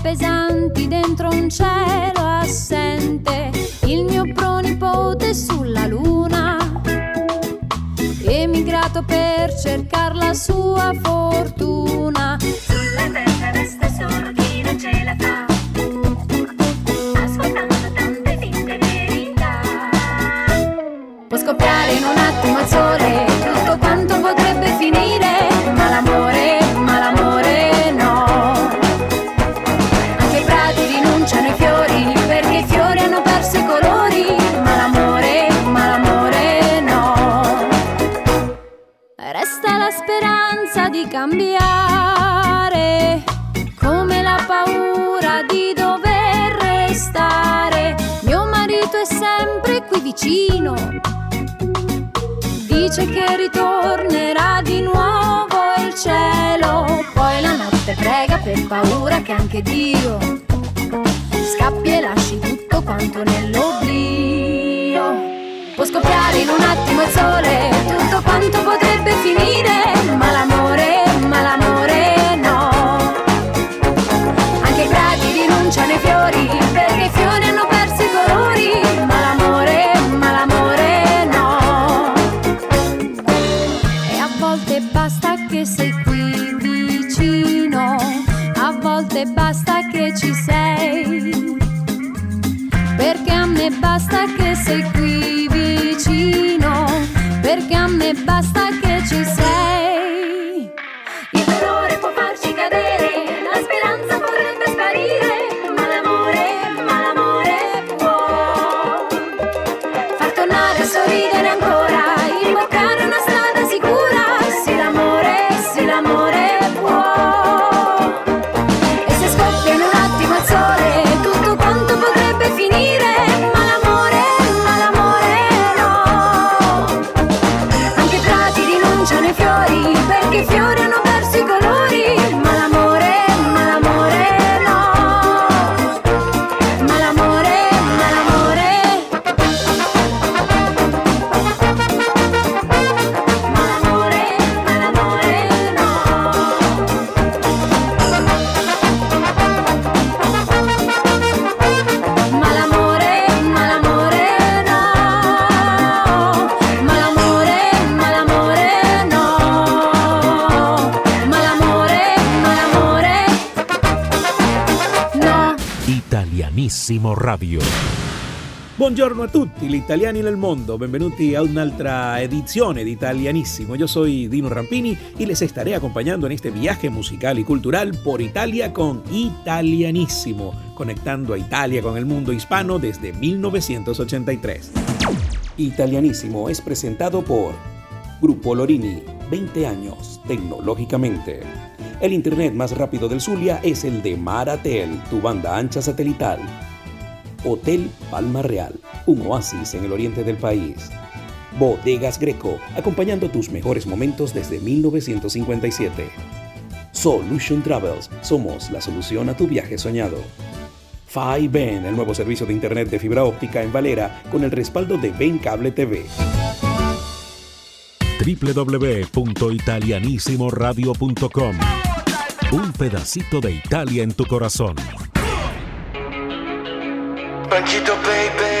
Pesanti dentro un cielo assente, il mio pronipote sulla luna, emigrato per cercare la sua fortuna. Sulla terra resta solo chi non ce la fa. Ascoltando tante finte verità. Può scoppiare in un attimo il sole, cambiare, come la paura di dover restare. Mio marito è sempre qui vicino, dice che ritornerà di nuovo il cielo. Poi la notte prega per paura che anche Dio scappi e lasci tutto quanto nell'oblio. Può scoppiare in un attimo il sole, tutto quanto potrebbe finire, ma l'amore, story. Italianissimo Radio. Buongiorno a tutti, gli italiani nel mondo, benvenuti a un'altra edizione di Italianissimo. Yo soy Dino Rampini y les estaré acompañando en este viaje musical y cultural por Italia con Italianissimo, conectando a Italia con el mundo hispano desde 1983. Italianissimo es presentado por Grupo Lorini, 20 años tecnológicamente. El internet más rápido del Zulia es el de Maratel, tu banda ancha satelital. Hotel Palma Real, un oasis en el oriente del país. Bodegas Greco, acompañando tus mejores momentos desde 1957. Solution Travels, somos la solución a tu viaje soñado. Fi Ben, el nuevo servicio de internet de fibra óptica en Valera con el respaldo de Ben Cable TV. www.italianissimoradio.com Un pedacito de Italia en tu corazón. Banchito baby.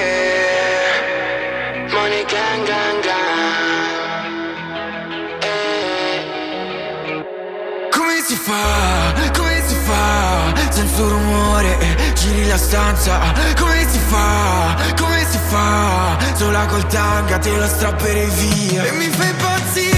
Money gang gang gang. Eh. Come si fa, come si fa? Senza rumore, giri la stanza. Come si fa, come si fa? Sola col tanga te lo strapperei via. E mi fai impazzire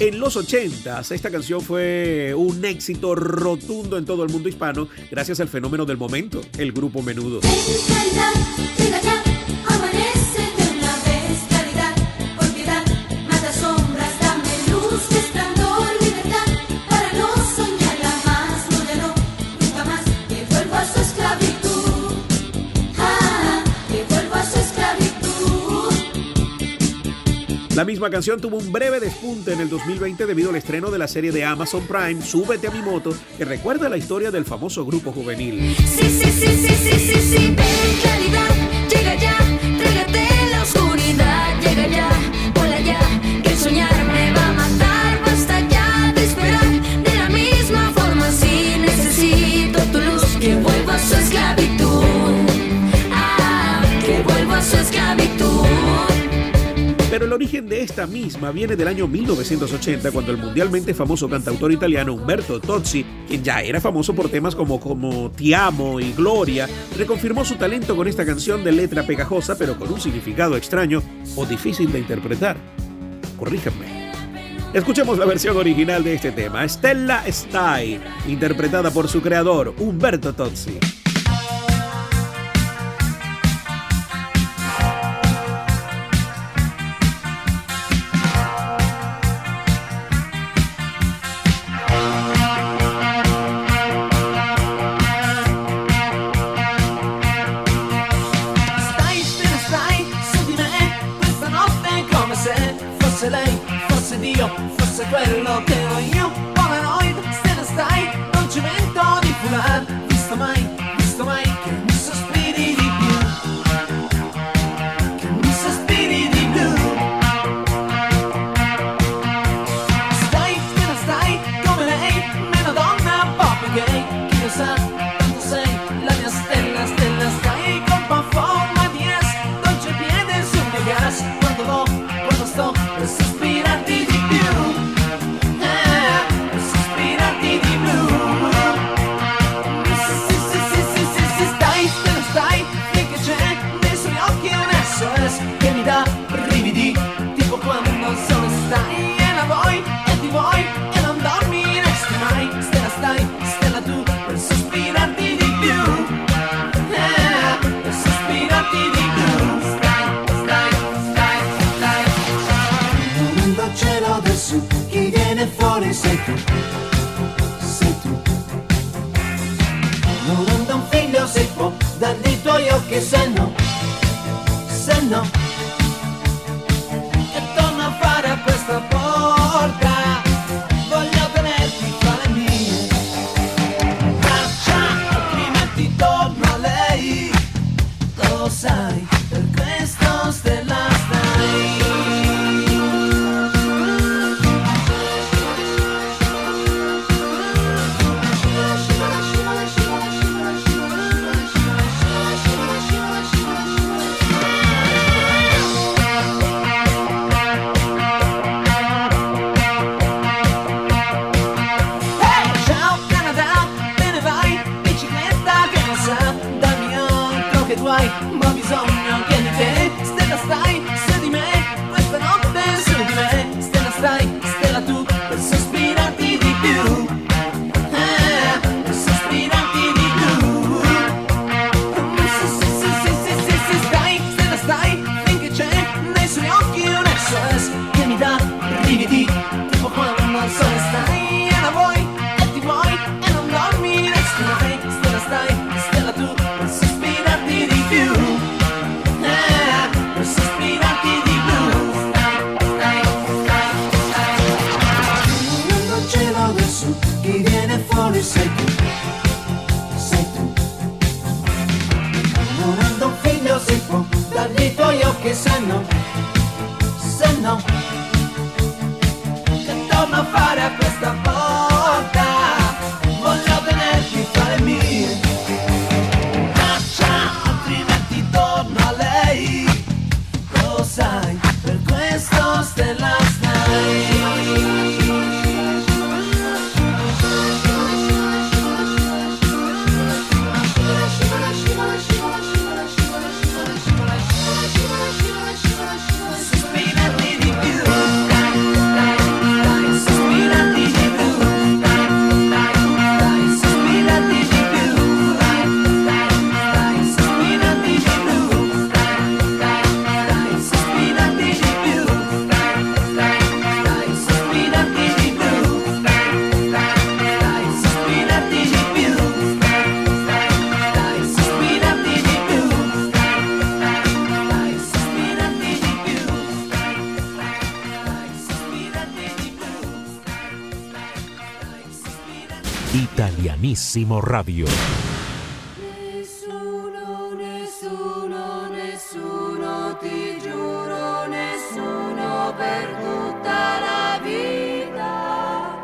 En los 80s, esta canción fue un éxito rotundo en todo el mundo hispano gracias al fenómeno del momento, el grupo menudo. La misma canción tuvo un breve despunte en el 2020 debido al estreno de la serie de Amazon Prime Súbete a mi moto, que recuerda la historia del famoso grupo juvenil. origen de esta misma viene del año 1980, cuando el mundialmente famoso cantautor italiano Umberto Tozzi, quien ya era famoso por temas como, como Ti amo y Gloria, reconfirmó su talento con esta canción de letra pegajosa, pero con un significado extraño o difícil de interpretar. Corríjanme. Escuchemos la versión original de este tema, Stella Stai, interpretada por su creador, Umberto Tozzi. Italianísimo Radio. Nessuno, nessuno, nessuno, ti giuro, nessuno per tutta la vita,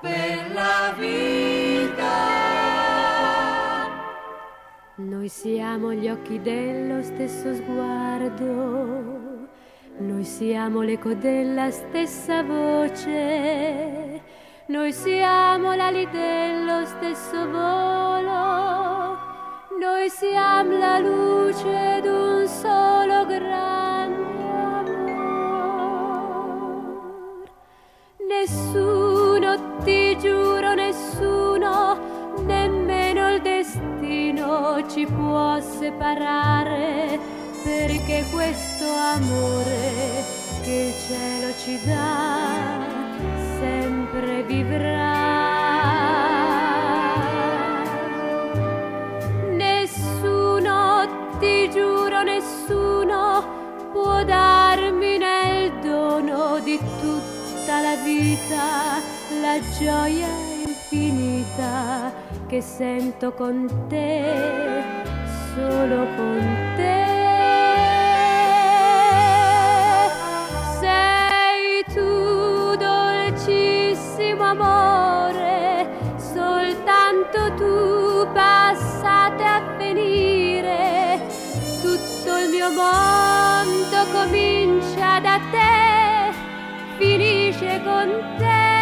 per la vita. Noi siamo gli occhi dello stesso sguardo, noi siamo l'eco della stessa voce, noi siamo l'ali dello stesso volo, noi siamo la luce d'un solo grande amor. Nessuno, ti giuro, nessuno, nemmeno il destino ci può separare, perché questo amore che il cielo ci dà sempre. Nessuno, ti giuro, nessuno può darmi nel dono di tutta la vita la gioia infinita che sento con te, solo con te. Mondo comincia da te, finisce con te.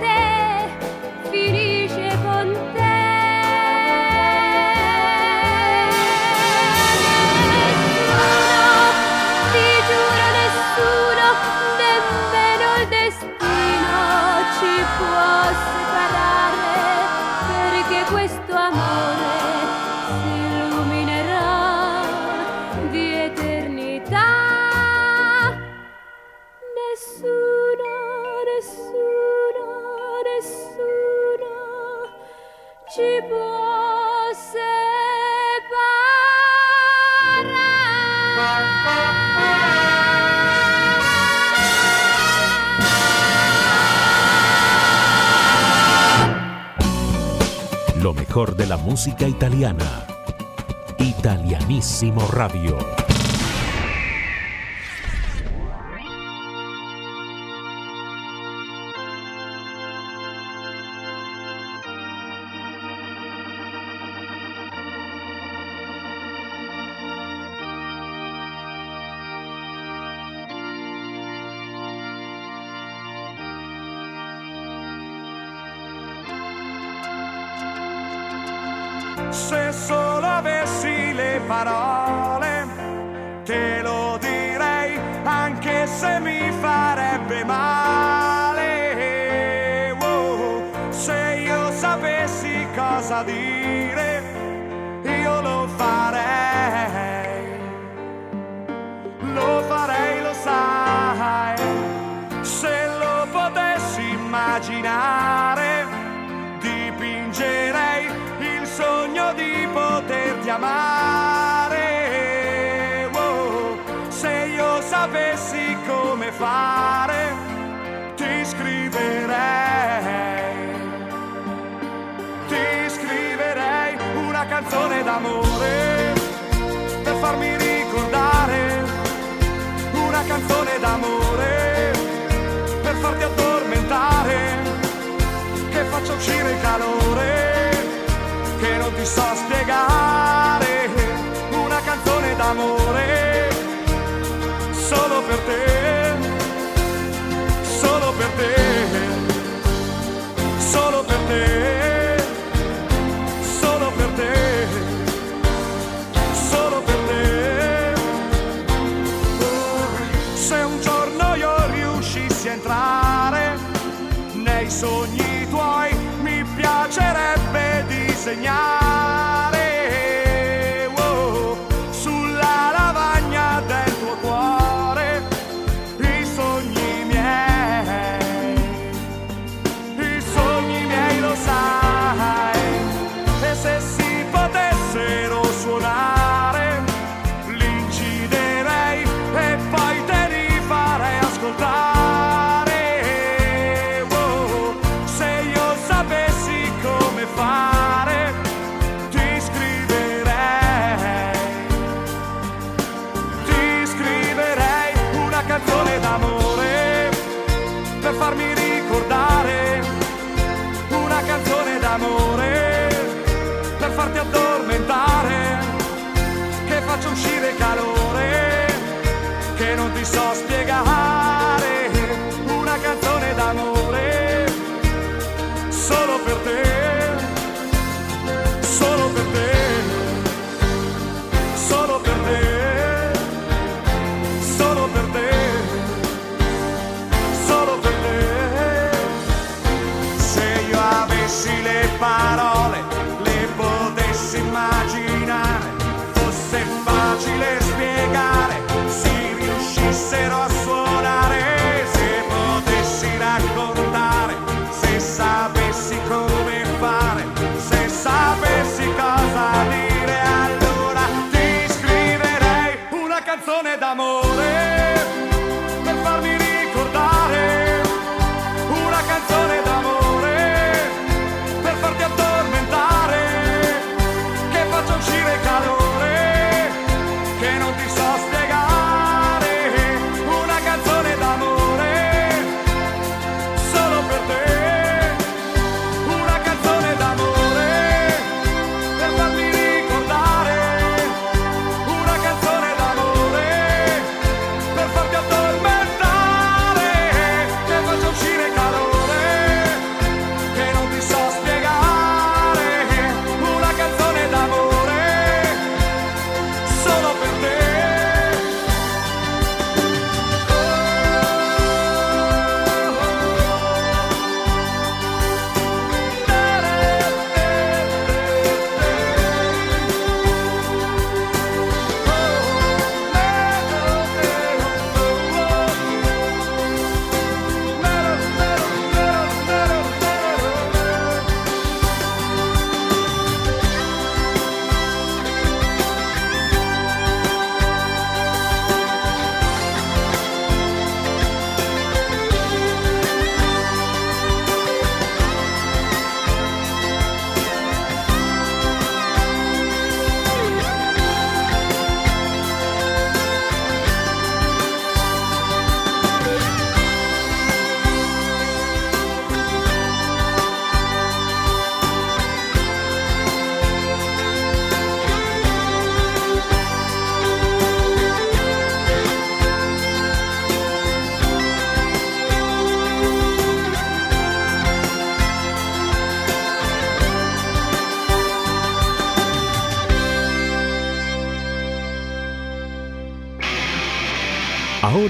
Te, de la música italiana. Italianísimo Radio. Se solo avessi le parole, te lo direi anche se mi farebbe male. Oh, se io sapessi cosa dire, io lo farei. Lo farei, lo sai, se lo potessi immaginare poterti amare. Oh, se io sapessi come fare, ti scriverei. Ti scriverei una canzone d'amore per farmi ricordare. Una canzone d'amore per farti addormentare che faccia uscire il calore che non ti so spiegare d'amore solo per te solo per te solo per te solo per te solo per te. Se un giorno io riuscissi a entrare nei sogni tuoi mi piacerebbe disegnare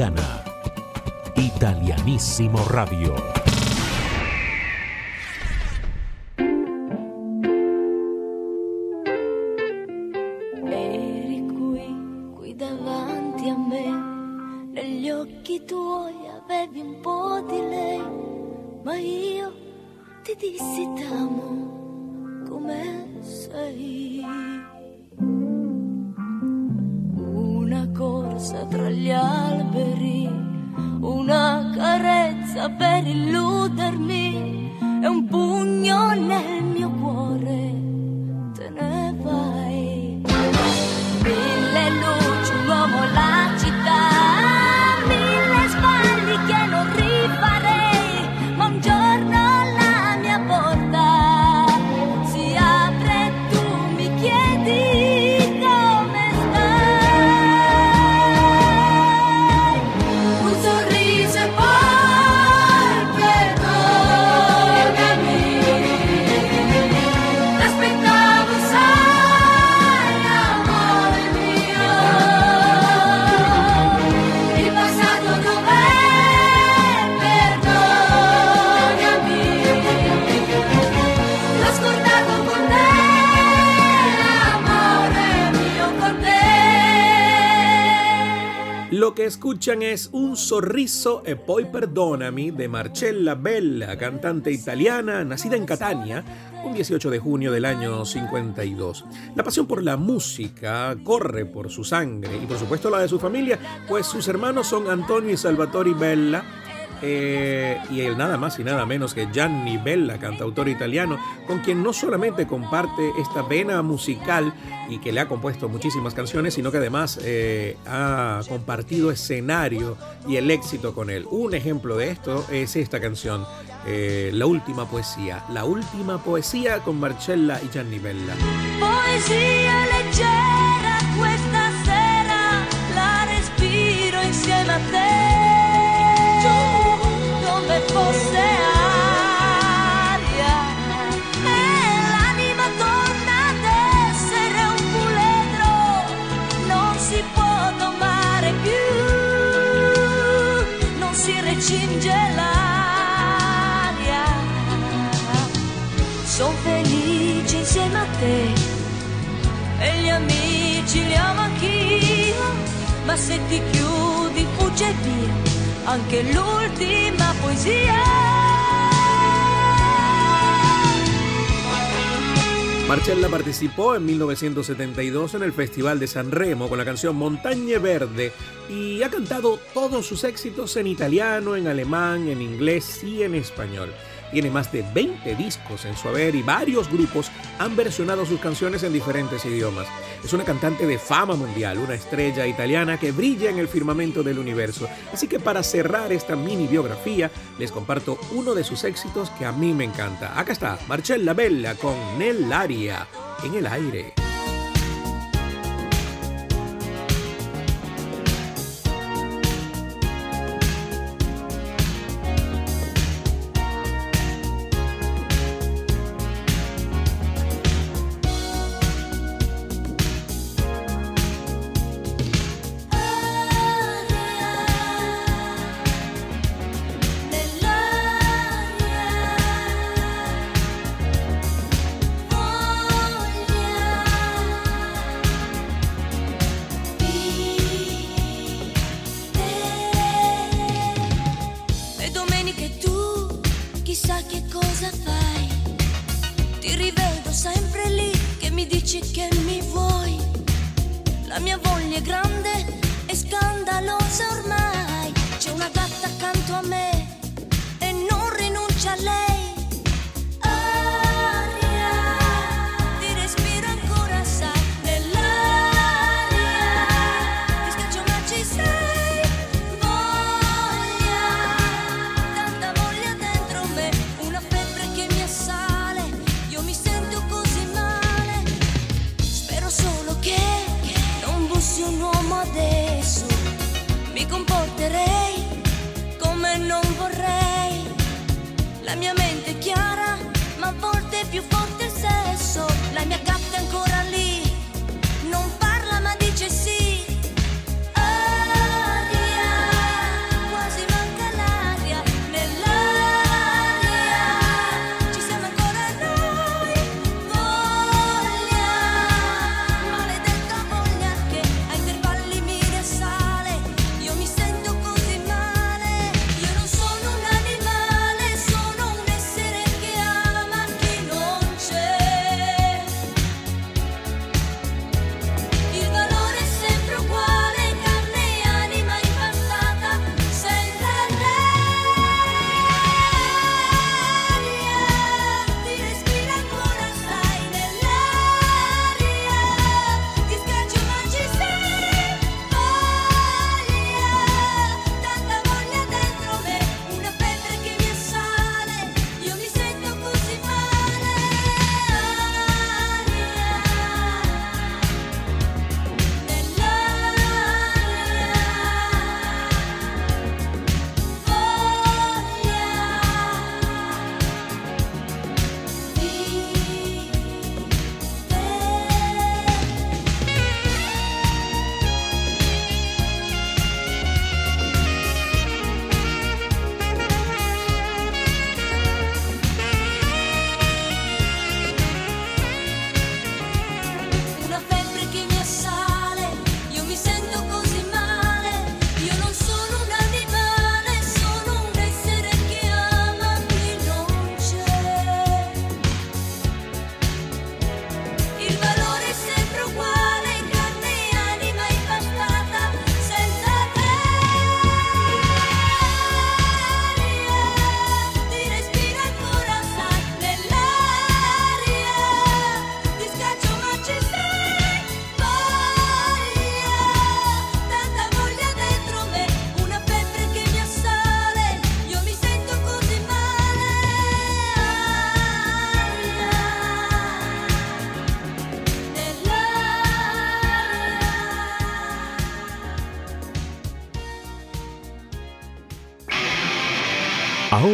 Italiana. Italianissimo Radio. Eri qui, qui davanti a me, negli occhi tuoi avevi un po' di lei, ma io ti dissi t'amo come sei. Una corsa tra gli alberi, saber illudermi que escuchan es Un sorriso e poi perdonami de Marcella Bella, cantante italiana, nacida en Catania un 18 de junio del año 52. La pasión por la música corre por su sangre y por supuesto la de su familia, pues sus hermanos son Antonio y Salvatore Bella, eh, y el nada más y nada menos que Gianni Bella, cantautor italiano, con quien no solamente comparte esta vena musical y que le ha compuesto muchísimas canciones, sino que además eh, ha compartido escenario y el éxito con él. Un ejemplo de esto es esta canción, eh, La Última Poesía. La Última Poesía con Marcella y Gianni Bella. Poesia Marcella participó en 1972 en el Festival de San Remo con la canción Montaña Verde y ha cantado todos sus éxitos en italiano, en alemán, en inglés y en español. Tiene más de 20 discos en su haber y varios grupos han versionado sus canciones en diferentes idiomas. Es una cantante de fama mundial, una estrella italiana que brilla en el firmamento del universo. Así que para cerrar esta mini biografía, les comparto uno de sus éxitos que a mí me encanta. Acá está, Marcella Bella con Nell'aria, en el aire.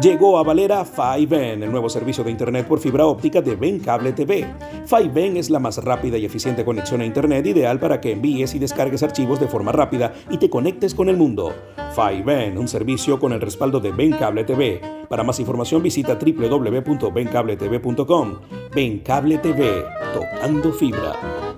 Llegó a Valera 5N, el nuevo servicio de Internet por fibra óptica de Ben Cable TV. 5N es la más rápida y eficiente conexión a Internet ideal para que envíes y descargues archivos de forma rápida y te conectes con el mundo. 5N, un servicio con el respaldo de Ben Cable TV. Para más información visita www.bencabletv.com. Ben Cable TV, tocando fibra.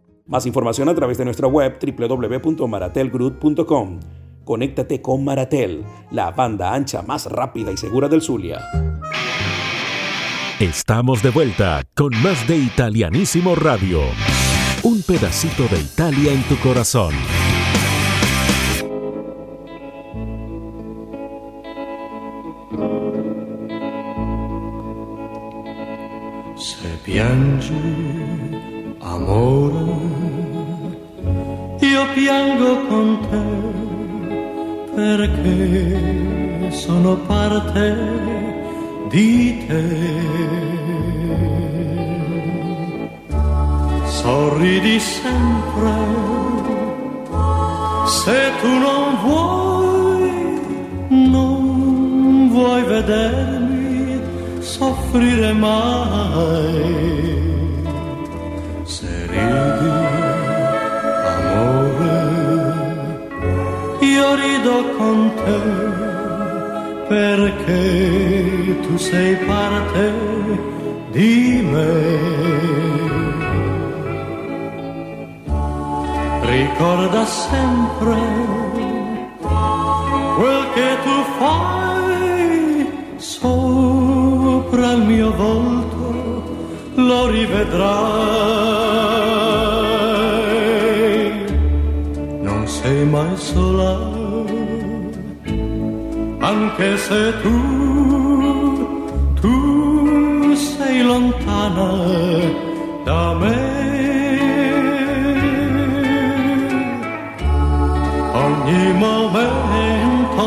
Más información a través de nuestra web www.maratelgroup.com. Conéctate con Maratel, la banda ancha más rápida y segura del Zulia. Estamos de vuelta con más de Italianísimo Radio. Un pedacito de Italia en tu corazón. Se piangi, amore, piango con te perché sono parte di te. Sorridi sempre se tu non vuoi, non vuoi vedermi soffrire mai. Rido con te perché tu sei parte di me. Ricorda sempre quel che tu fai sopra il mio volto, lo rivedrai. Non sei mai sola, anche se tu, tu sei lontana da me. ogni momento,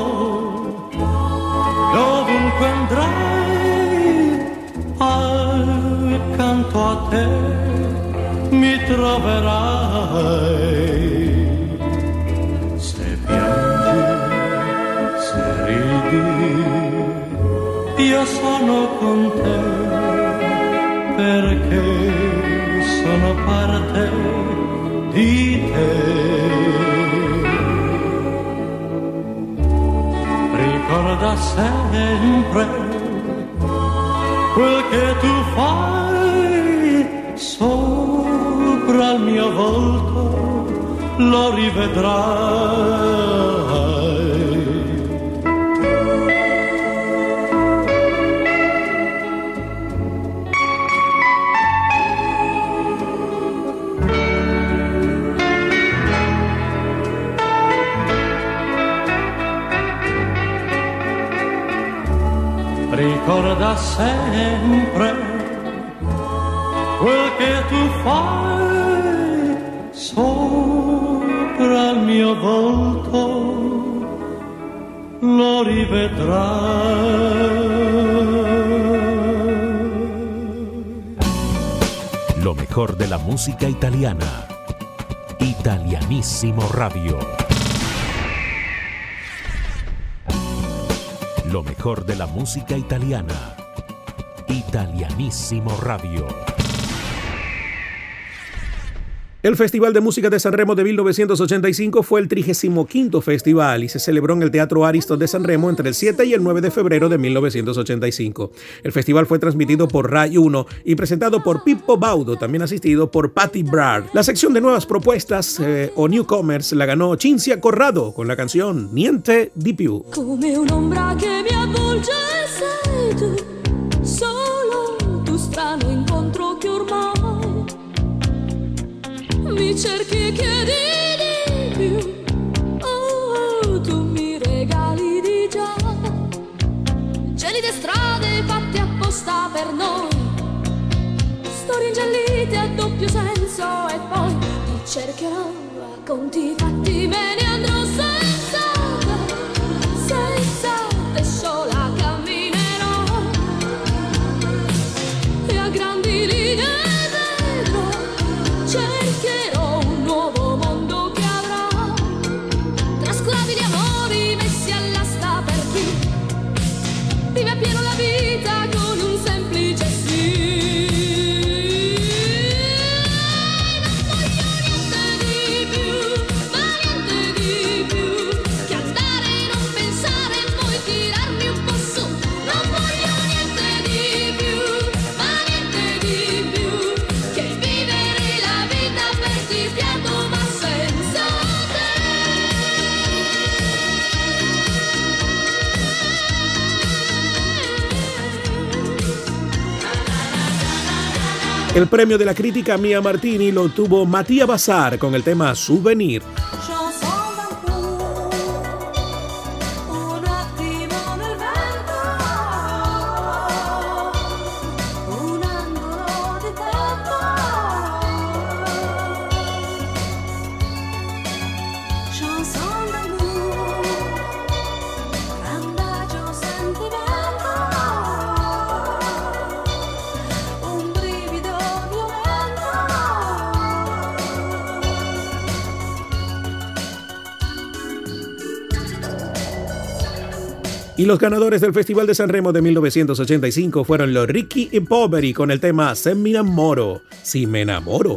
dovunque andrai, accanto a te mi troverai. Con te, perché sono parte di te. ricorda sempre quel che tu fai sopra il mio volto, lo rivedrai. Ricorda sempre quel che tu fai sopra il mio volto, lo rivedrai. Lo mejor de la música italiana. Italianísimo Radio. De la música italiana. Italianísimo Radio. El Festival de Música de San Remo de 1985 fue el 35 festival y se celebró en el Teatro Ariston de San Remo entre el 7 y el 9 de febrero de 1985. El festival fue transmitido por Rai 1 y presentado por Pippo Baudo, también asistido por Patty Brard. La sección de nuevas propuestas eh, o newcomers la ganó Cinzia Corrado con la canción Niente di più. Cerchi e chiedi di più. Oh, tu mi regali di già. Gelide strade fatte apposta per noi. Storie ingiallite a doppio senso e poi ti cercherò a conti fatti me ne andrò senza El premio de la crítica Mia Martini lo tuvo Matías Bazar con el tema Souvenir. Y los ganadores del Festival de San Remo de 1985 fueron los Ricky y Poveri con el tema Se me enamoro, si me enamoro.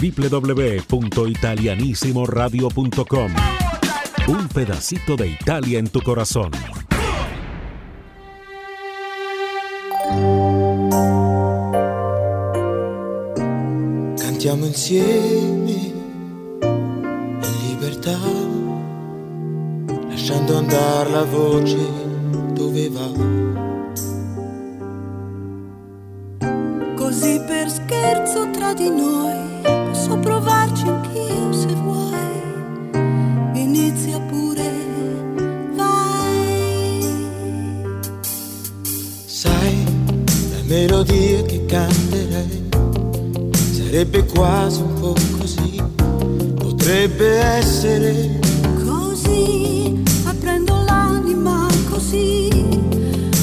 www.italianissimoradio.com Un pedacito de Italia en tu corazón. Cantiamo insieme in libertà, lasciando andare la voce dove va. Così per scherzo tra di noi canterei. Sarebbe quasi un po' così, potrebbe essere. Così aprendo l'anima così,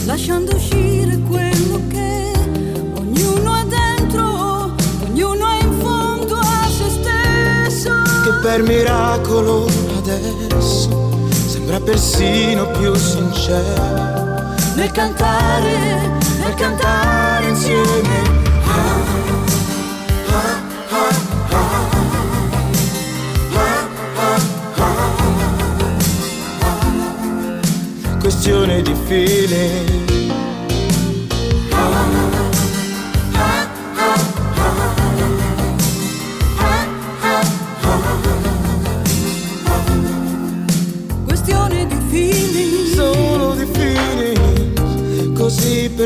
lasciando uscire quello che ognuno ha dentro, ognuno è in fondo a se stesso. che per miracolo adesso sembra persino più sincero. Nel cantare, nel cantare insieme. Questione di feeling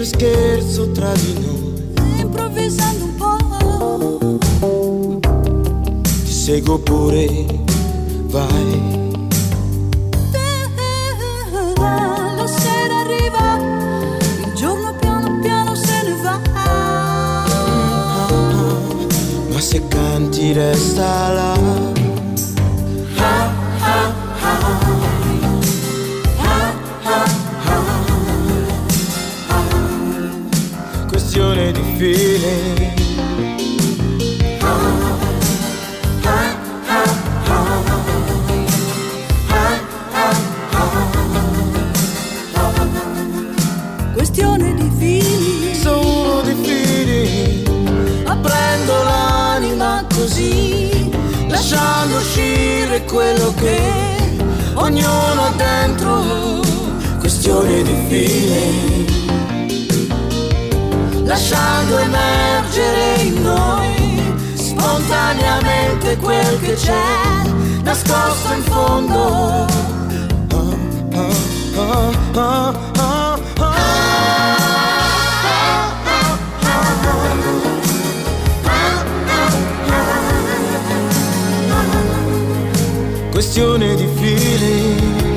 per scherzo tra di noi improvvisando un po'. ti seguo pure vai La sera arriva, il giorno piano piano se ne va. ma se canti resta là feeling Questione di feeling. solo di feeling Aprendo l'anima così, lasciando uscire quello che ognuno ha dentro. Questione di feeling lasciando emergere in noi spontaneamente quel che c'è nascosto in fondo. Questione di feeling.